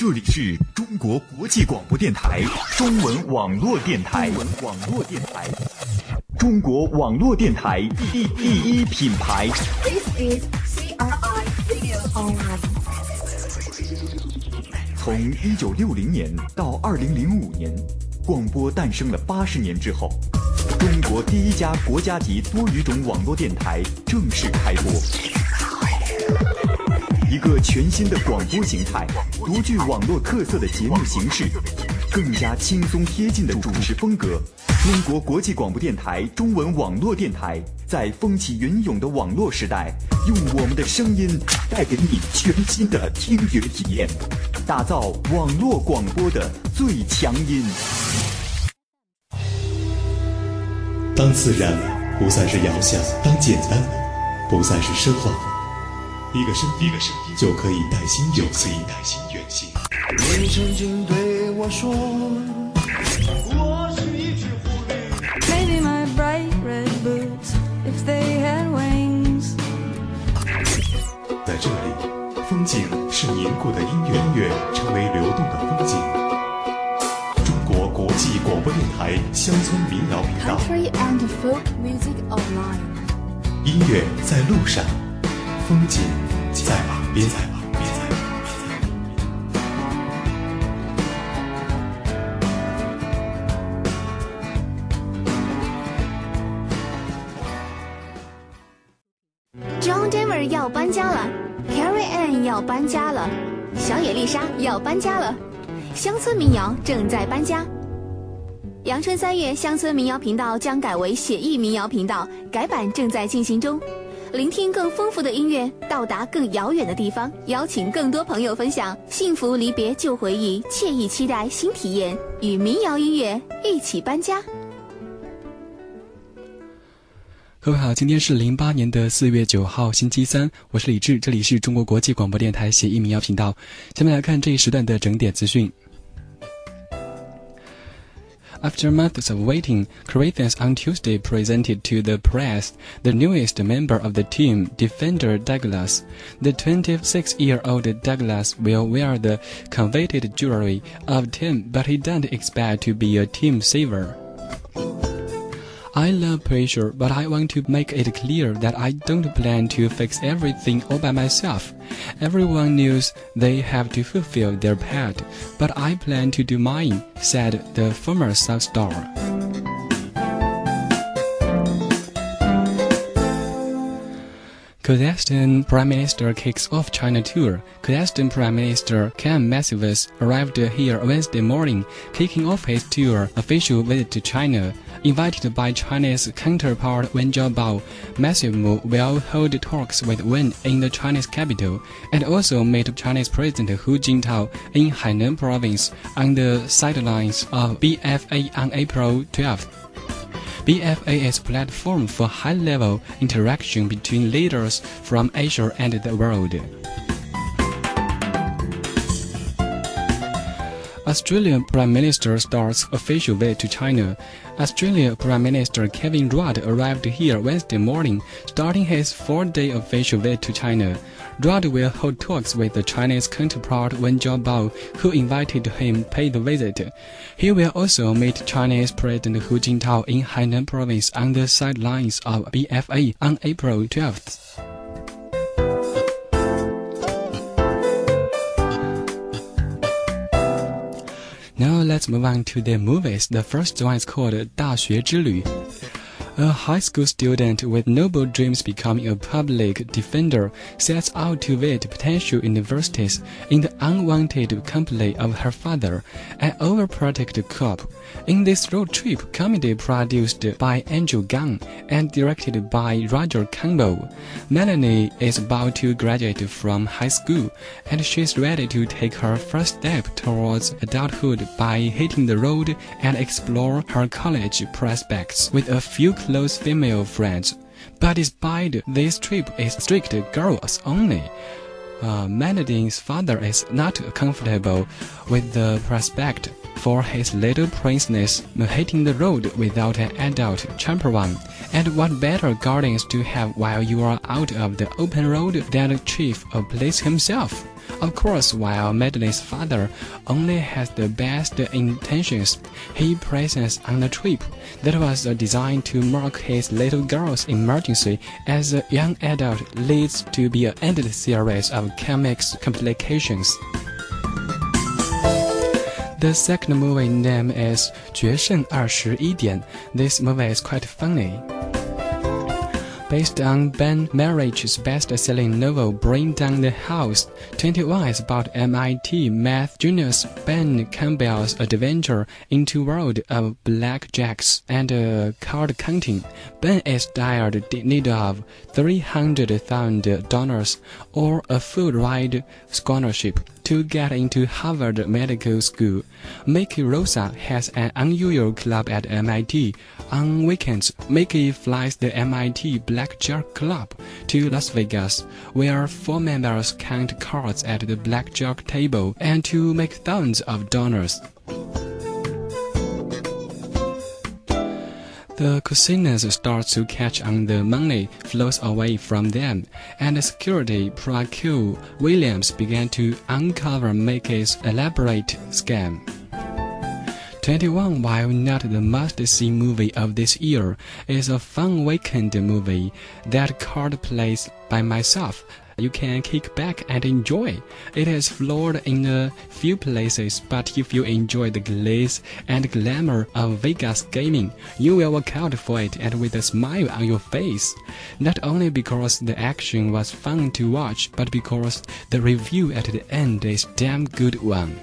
这里是中国国际广播电台中文网络电台，中文网络电台，中国网络电台第第一品牌。This is CRI Radio Online。从一九六零年到二零零五年，广播诞生了八十年之后，中国第一家国家级多语种网络电台正式开播。一个全新的广播形态，独具网络特色的节目形式，更加轻松贴近的主持风格。中国国际广播电台中文网络电台，在风起云涌的网络时代，用我们的声音带给你全新的听觉体验，打造网络广播的最强音。当自然不再是遥想，当简单不再是奢望。一个声音，一个声音就可以带心远行，带心远行。你曾经对我说，我是一只狐狸。Maybe my bright red boots, if they had wings. 在这里，风景是凝固的音乐，音乐成为流动的风景。中国国际广播电台乡村民谣频道，Country and folk music online。音乐在路上，风景在旁边，在旁边，在旁边。John Denver 要搬家了，Carrie Ann 要搬家了，小野丽莎要搬家了，乡村民谣正在搬家。阳春三月，乡村民谣频道将改为写意民谣频道，改版正在进行中。聆听更丰富的音乐，到达更遥远的地方，邀请更多朋友分享幸福离别旧回忆，惬意期待新体验，与民谣音乐一起搬家。各位好，今天是零八年的四月九号，星期三，我是李志，这里是中国国际广播电台协议民谣频道。下面来看这一时段的整点资讯。After months of waiting, Corinthians on Tuesday presented to the press the newest member of the team, defender Douglas. The 26-year-old Douglas will wear the coveted jewelry of team, but he doesn't expect to be a team saver. I love pressure, but I want to make it clear that I don't plan to fix everything all by myself. Everyone knows they have to fulfill their part, but I plan to do mine, said the former South star. Kazakhstan Prime Minister kicks off China tour. Kazakhstan Prime Minister Kam Massivas arrived here Wednesday morning, kicking off his tour official visit to China. Invited by Chinese counterpart Wen Jiabao, Massimo will hold talks with Wen in the Chinese capital and also meet Chinese President Hu Jintao in Hainan province on the sidelines of BFA on April 12th. BFA is a platform for high-level interaction between leaders from Asia and the world. Australian Prime Minister starts official visit to China. Australia Prime Minister Kevin Rudd arrived here Wednesday morning, starting his four-day official visit to China. Rudd will hold talks with the Chinese counterpart Wen Jiabao, who invited him pay the visit. He will also meet Chinese President Hu Jintao in Hainan province on the sidelines of BFA on April 12th. let's move on to the movies. The first one is called 大学之旅. A high school student with noble dreams becoming a public defender sets out to visit potential universities in the unwanted company of her father, an overprotective cop. In this road trip comedy produced by Andrew Gunn and directed by Roger Campbell, Melanie is about to graduate from high school and she's ready to take her first step towards adulthood by hitting the road and explore her college prospects with a few close female friends. But despite this trip is strict girls only, uh, Melodine's father is not comfortable with the prospect for his little princess hitting the road without an adult chaperone. And what better guardians to have while you are out of the open road than the chief of police himself? Of course, while Madeline's father only has the best intentions, he presents on the trip that was designed to mark his little girl's emergency as a young adult leads to be an endless series of chemics complications. The second movie name is 决胜二十一点. This movie is quite funny. Based on Ben Marriage's best-selling novel Bring Down the House, 21 is about MIT math genius Ben Campbell's adventure into world of blackjacks and uh, card counting. Ben is dire need of $300,000 or a full ride scholarship to get into Harvard Medical School. Mickey Rosa has an unusual club at MIT. On weekends, Mickey flies the MIT Blackjack Club to Las Vegas, where four members count cards at the blackjack table and to make thousands of dollars. The casinos start to catch on the money flows away from them, and the security procure Williams began to uncover Mickey's elaborate scam. 21, while not the must-see movie of this year, is a fun weekend movie that card plays by myself you can kick back and enjoy. It is flawed in a few places, but if you enjoy the glitz and glamour of Vegas gaming, you will account for it and with a smile on your face. Not only because the action was fun to watch, but because the review at the end is damn good one.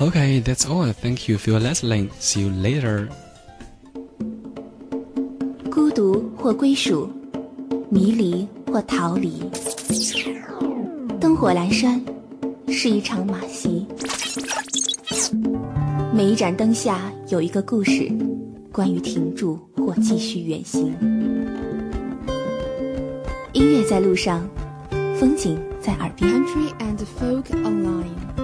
Okay, that's all. Thank you for listening. See you later. 独或归属，迷离或逃离，灯火阑珊，是一场马戏。每一盏灯下有一个故事，关于停住或继续远行。音乐在路上，风景在耳边。Country and Folk Online.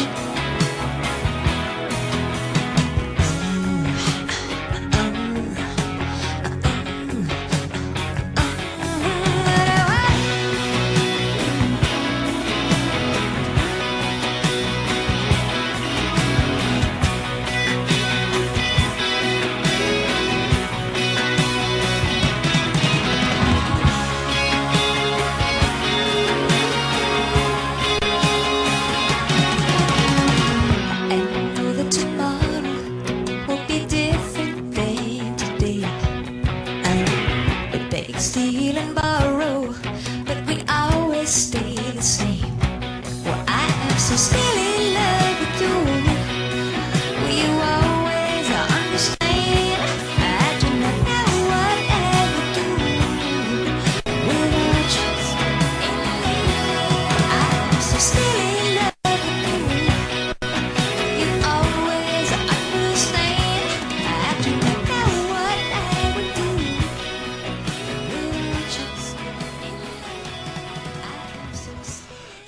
Thank you.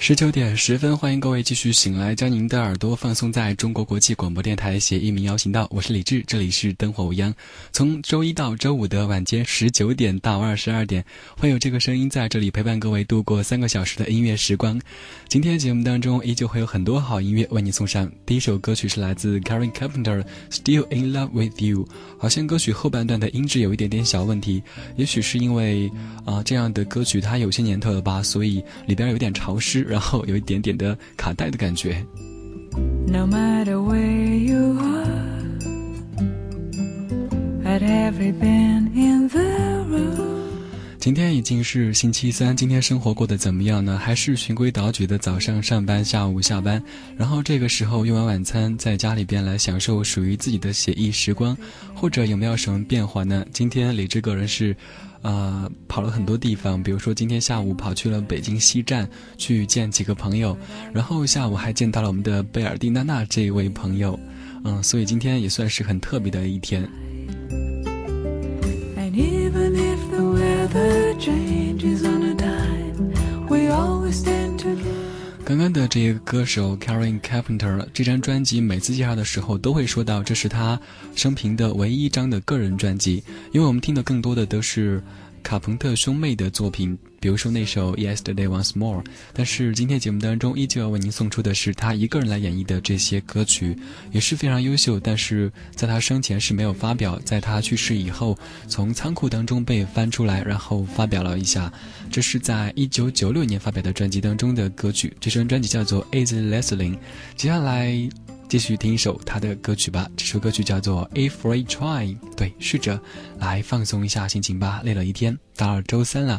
十九点十分，欢迎各位继续醒来，将您的耳朵放松在中国国际广播电台协议民谣频道。我是李志，这里是灯火无央。从周一到周五的晚间十九点到二十二点，会有这个声音在这里陪伴各位度过三个小时的音乐时光。今天节目当中依旧会有很多好音乐为你送上。第一首歌曲是来自 Karen Carpenter，《Still in Love with You》。好像歌曲后半段的音质有一点点小问题，也许是因为啊这样的歌曲它有些年头了吧，所以里边有点潮湿。然后有一点点的卡带的感觉。No matter where you are, at every bend in the road. 今天已经是星期三，今天生活过得怎么样呢？还是循规蹈矩的早上上班，下午下班，然后这个时候用完晚餐，在家里边来享受属于自己的写意时光，或者有没有什么变化呢？今天李志个人是。呃，跑了很多地方，比如说今天下午跑去了北京西站去见几个朋友，然后下午还见到了我们的贝尔蒂娜娜这一位朋友，嗯，所以今天也算是很特别的一天。刚的这个歌手 Karen Carpenter 这张专辑，每次介绍的时候都会说到，这是他生平的唯一一张的个人专辑，因为我们听的更多的都是。卡朋特兄妹的作品，比如说那首《Yesterday Once More》，但是今天节目当中依旧要为您送出的是他一个人来演绎的这些歌曲，也是非常优秀。但是在他生前是没有发表，在他去世以后，从仓库当中被翻出来，然后发表了一下。这是在一九九六年发表的专辑当中的歌曲，这张专辑叫做《Is Listening》。接下来。继续听一首他的歌曲吧，这首歌曲叫做《If We Try》，对，试着来放松一下心情吧。累了一天，到周三了，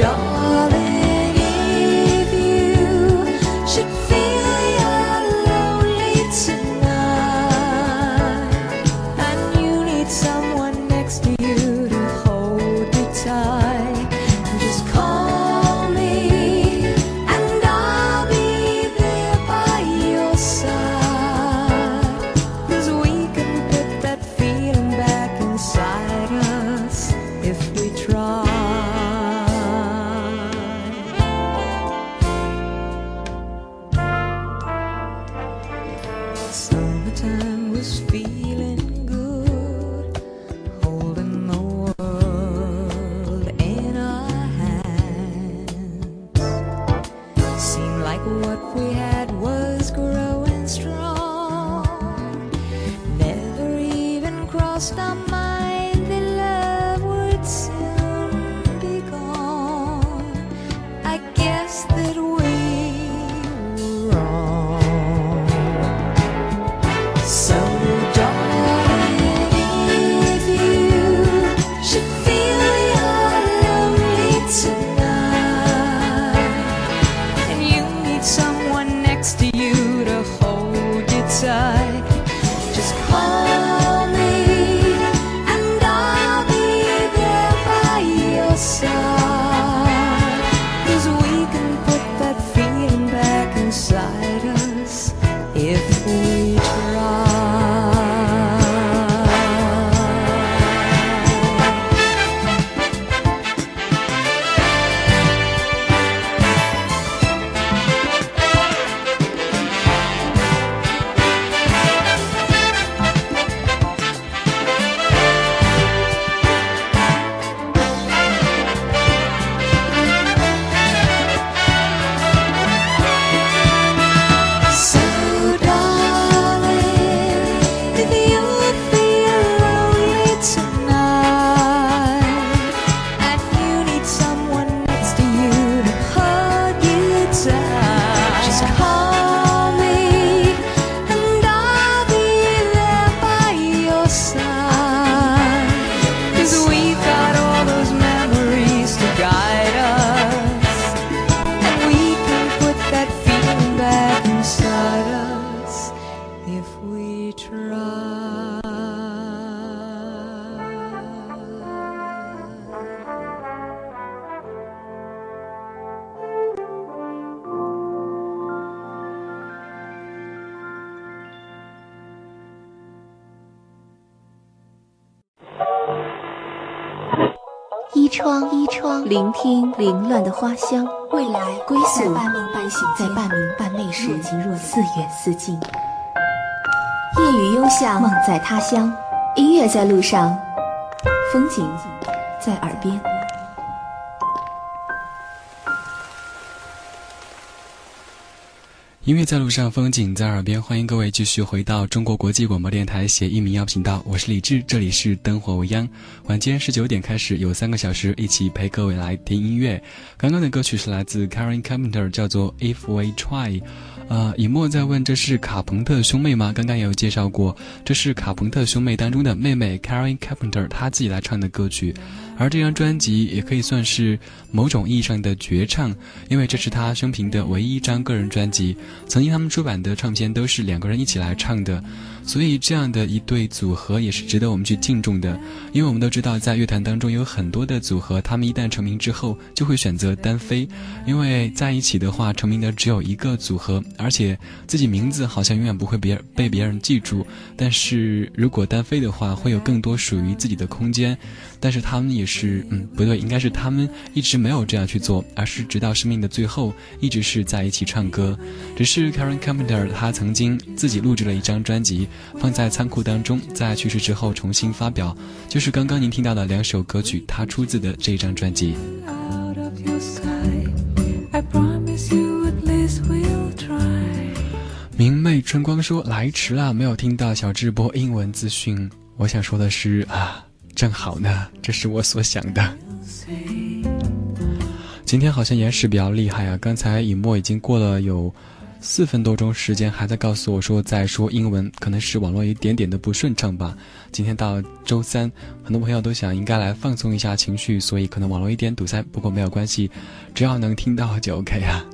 darling. stumble 窗依窗，聆听凌乱的花香。未来归宿在半梦半醒在半明半昧时若似远似近。夜雨幽巷，梦在他乡。音乐在路上，风景在耳边。音乐在路上，风景在耳边。欢迎各位继续回到中国国际广播电台协议民谣频道，我是李志，这里是灯火未央。晚间十九点开始，有三个小时一起陪各位来听音乐。刚刚的歌曲是来自 Karen Carpenter，叫做 If We Try。呃，以沫在问这是卡朋特兄妹吗？刚刚也有介绍过，这是卡朋特兄妹当中的妹妹 Karen Carpenter 她自己来唱的歌曲，而这张专辑也可以算是某种意义上的绝唱，因为这是他生平的唯一一张个人专辑。曾经他们出版的唱片都是两个人一起来唱的，所以这样的一对组合也是值得我们去敬重的。因为我们都知道，在乐坛当中有很多的组合，他们一旦成名之后就会选择单飞，因为在一起的话，成名的只有一个组合。而且自己名字好像永远不会别被别人记住，但是如果单飞的话，会有更多属于自己的空间。但是他们也是，嗯，不对，应该是他们一直没有这样去做，而是直到生命的最后，一直是在一起唱歌。只是 Karen Carpenter 他曾经自己录制了一张专辑，放在仓库当中，在去世之后重新发表，就是刚刚您听到的两首歌曲，它出自的这张专辑。明媚春光说来迟了，没有听到小智播英文资讯。我想说的是啊，正好呢，这是我所想的。今天好像延时比较厉害啊，刚才以沫已经过了有四分多钟时间，还在告诉我说在说英文，可能是网络一点点的不顺畅吧。今天到周三，很多朋友都想应该来放松一下情绪，所以可能网络一点堵塞，不过没有关系，只要能听到就 OK 啊。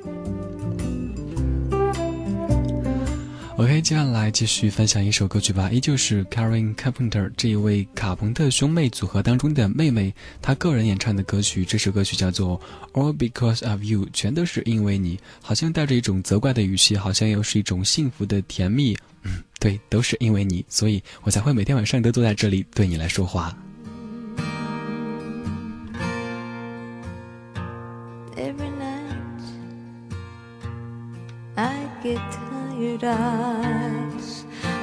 OK，接下来继续分享一首歌曲吧，依旧是 Karen Carpenter 这一位卡朋特兄妹组合当中的妹妹，她个人演唱的歌曲。这首歌曲叫做《All Because of You》，全都是因为你，好像带着一种责怪的语气，好像又是一种幸福的甜蜜。嗯，对，都是因为你，所以我才会每天晚上都坐在这里对你来说话。Every night I get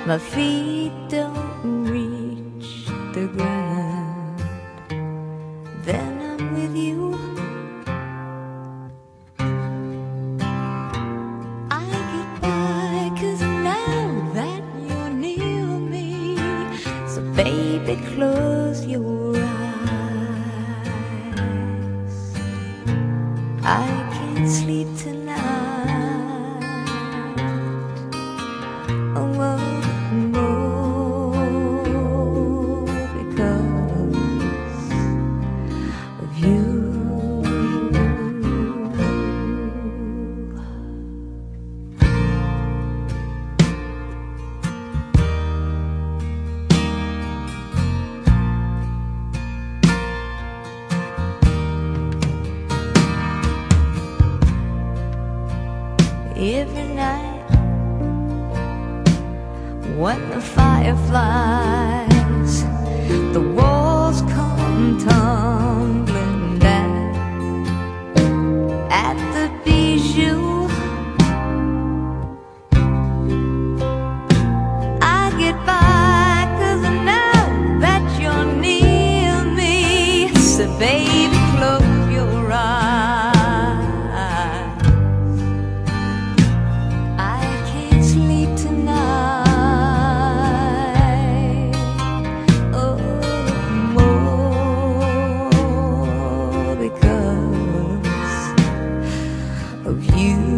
My feet don't reach the ground. fly. Of you.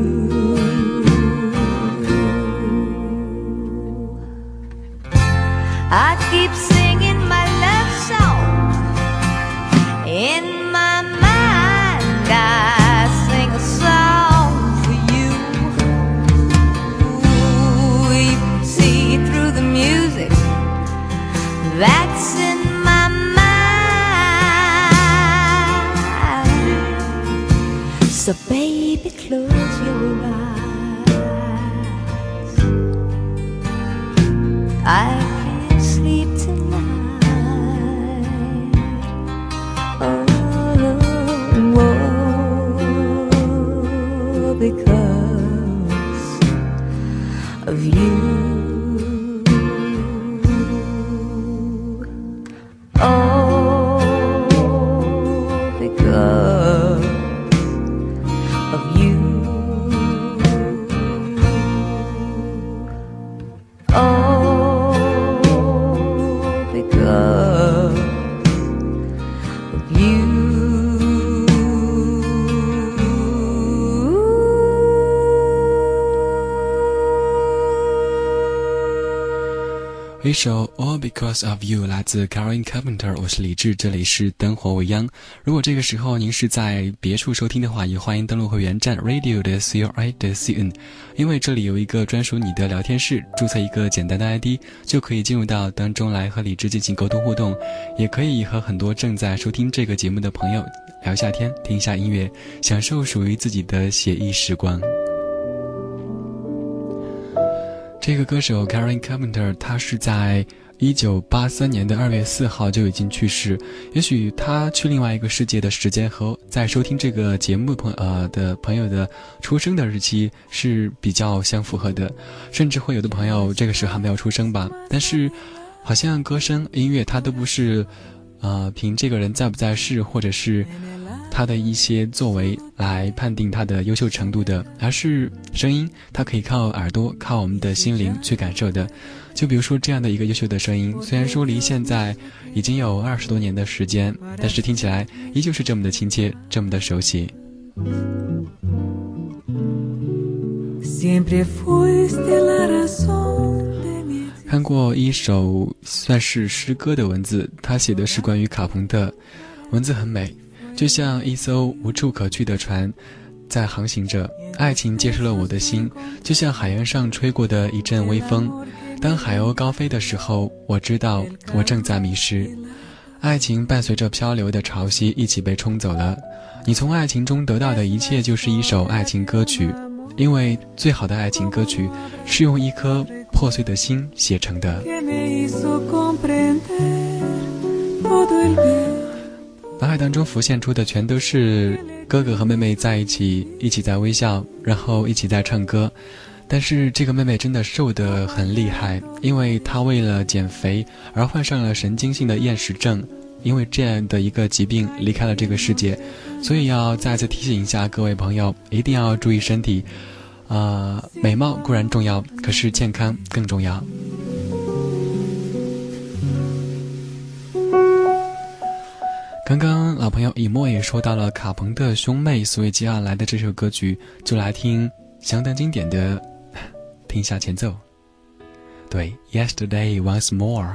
首《All Because of You》来自 Karen Carpenter，我是李志，这里是灯火未央。如果这个时候您是在别处收听的话，也欢迎登录会员站 radio 的 c o i 的 c n，因为这里有一个专属你的聊天室，注册一个简单的 ID 就可以进入到当中来和李志进行沟通互动，也可以和很多正在收听这个节目的朋友聊一下天，听一下音乐，享受属于自己的写意时光。这个歌手 Karen Carpenter，他是在一九八三年的二月四号就已经去世。也许他去另外一个世界的时间和在收听这个节目朋呃的朋友的出生的日期是比较相符合的，甚至会有的朋友这个时候还没有出生吧。但是，好像歌声、音乐，它都不是，呃，凭这个人在不在世，或者是。他的一些作为来判定他的优秀程度的，而是声音，它可以靠耳朵，靠我们的心灵去感受的。就比如说这样的一个优秀的声音，虽然说离现在已经有二十多年的时间，但是听起来依旧是这么的亲切，这么的熟悉。看过一首算是诗歌的文字，他写的是关于卡朋特，文字很美。就像一艘无处可去的船，在航行着。爱情接受了我的心，就像海洋上吹过的一阵微风。当海鸥高飞的时候，我知道我正在迷失。爱情伴随着漂流的潮汐一起被冲走了。你从爱情中得到的一切就是一首爱情歌曲，因为最好的爱情歌曲是用一颗破碎的心写成的。脑海当中浮现出的全都是哥哥和妹妹在一起，一起在微笑，然后一起在唱歌。但是这个妹妹真的瘦得很厉害，因为她为了减肥而患上了神经性的厌食症，因为这样的一个疾病离开了这个世界。所以要再次提醒一下各位朋友，一定要注意身体。呃，美貌固然重要，可是健康更重要。刚刚老朋友以沫也说到了卡彭的兄妹，所以接下来的这首歌曲就来听相当经典的，听一下前奏。对，Yesterday Once More。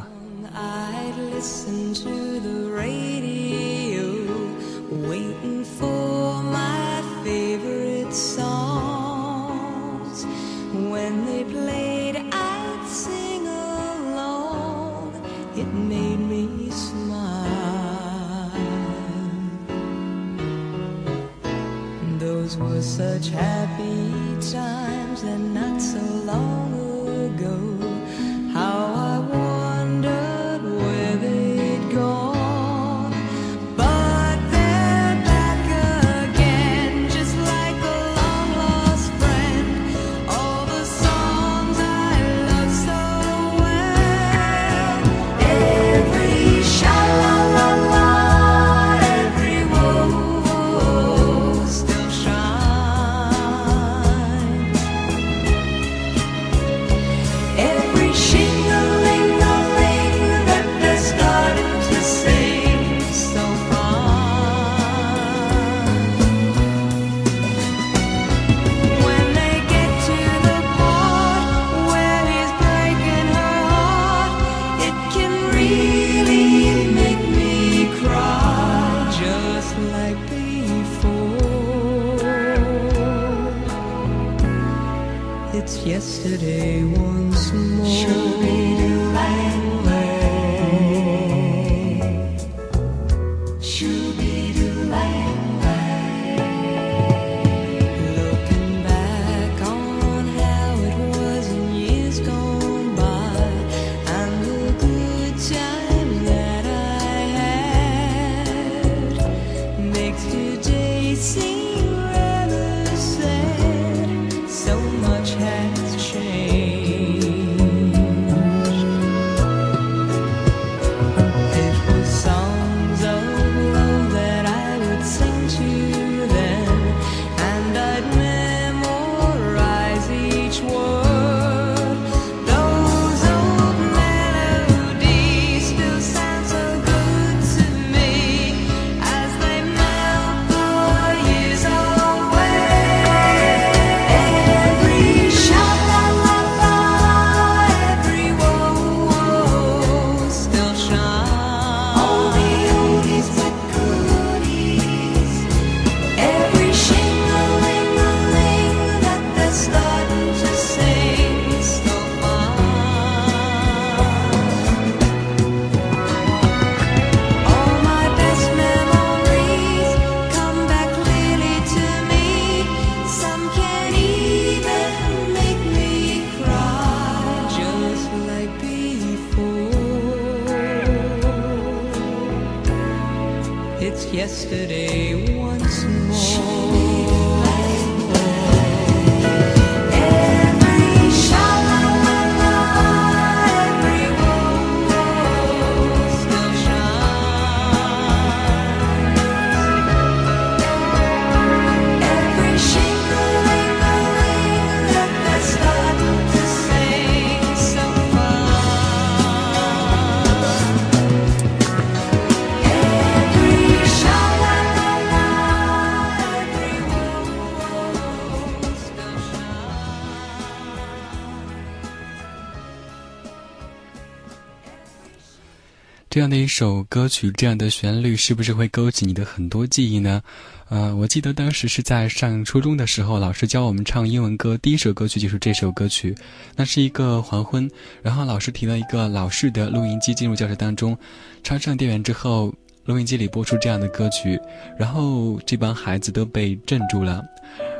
这样的一首歌曲，这样的旋律，是不是会勾起你的很多记忆呢？呃，我记得当时是在上初中的时候，老师教我们唱英文歌，第一首歌曲就是这首歌曲。那是一个黄昏，然后老师提了一个老式的录音机进入教室当中，插上电源之后，录音机里播出这样的歌曲，然后这帮孩子都被镇住了。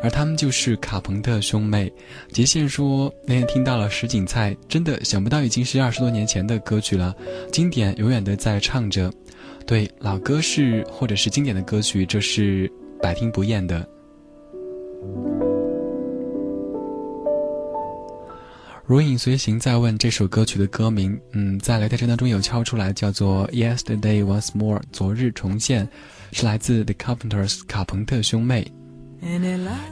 而他们就是卡朋特兄妹。杰宪说，那天听到了石锦菜，真的想不到已经是二十多年前的歌曲了，经典永远的在唱着。对，老歌是或者是经典的歌曲，这是百听不厌的。如影随形在问这首歌曲的歌名，嗯，在聊天声当中有敲出来，叫做《Yesterday Once More》，昨日重现，是来自 The Carpenters 卡朋特兄妹。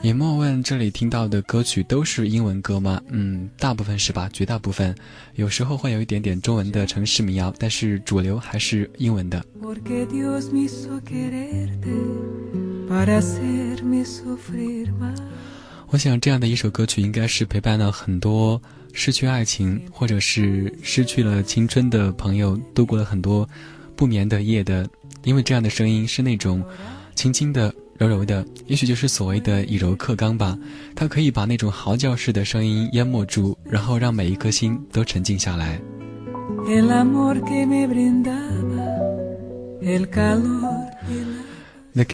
尹默问：“这里听到的歌曲都是英文歌吗？”嗯，大部分是吧，绝大部分，有时候会有一点点中文的城市民谣，但是主流还是英文的。我想这样的一首歌曲应该是陪伴了很多失去爱情或者是失去了青春的朋友度过了很多不眠的夜的，因为这样的声音是那种轻轻的、柔柔的，也许就是所谓的以柔克刚吧。它可以把那种嚎叫式的声音淹没住，然后让每一颗心都沉静下来。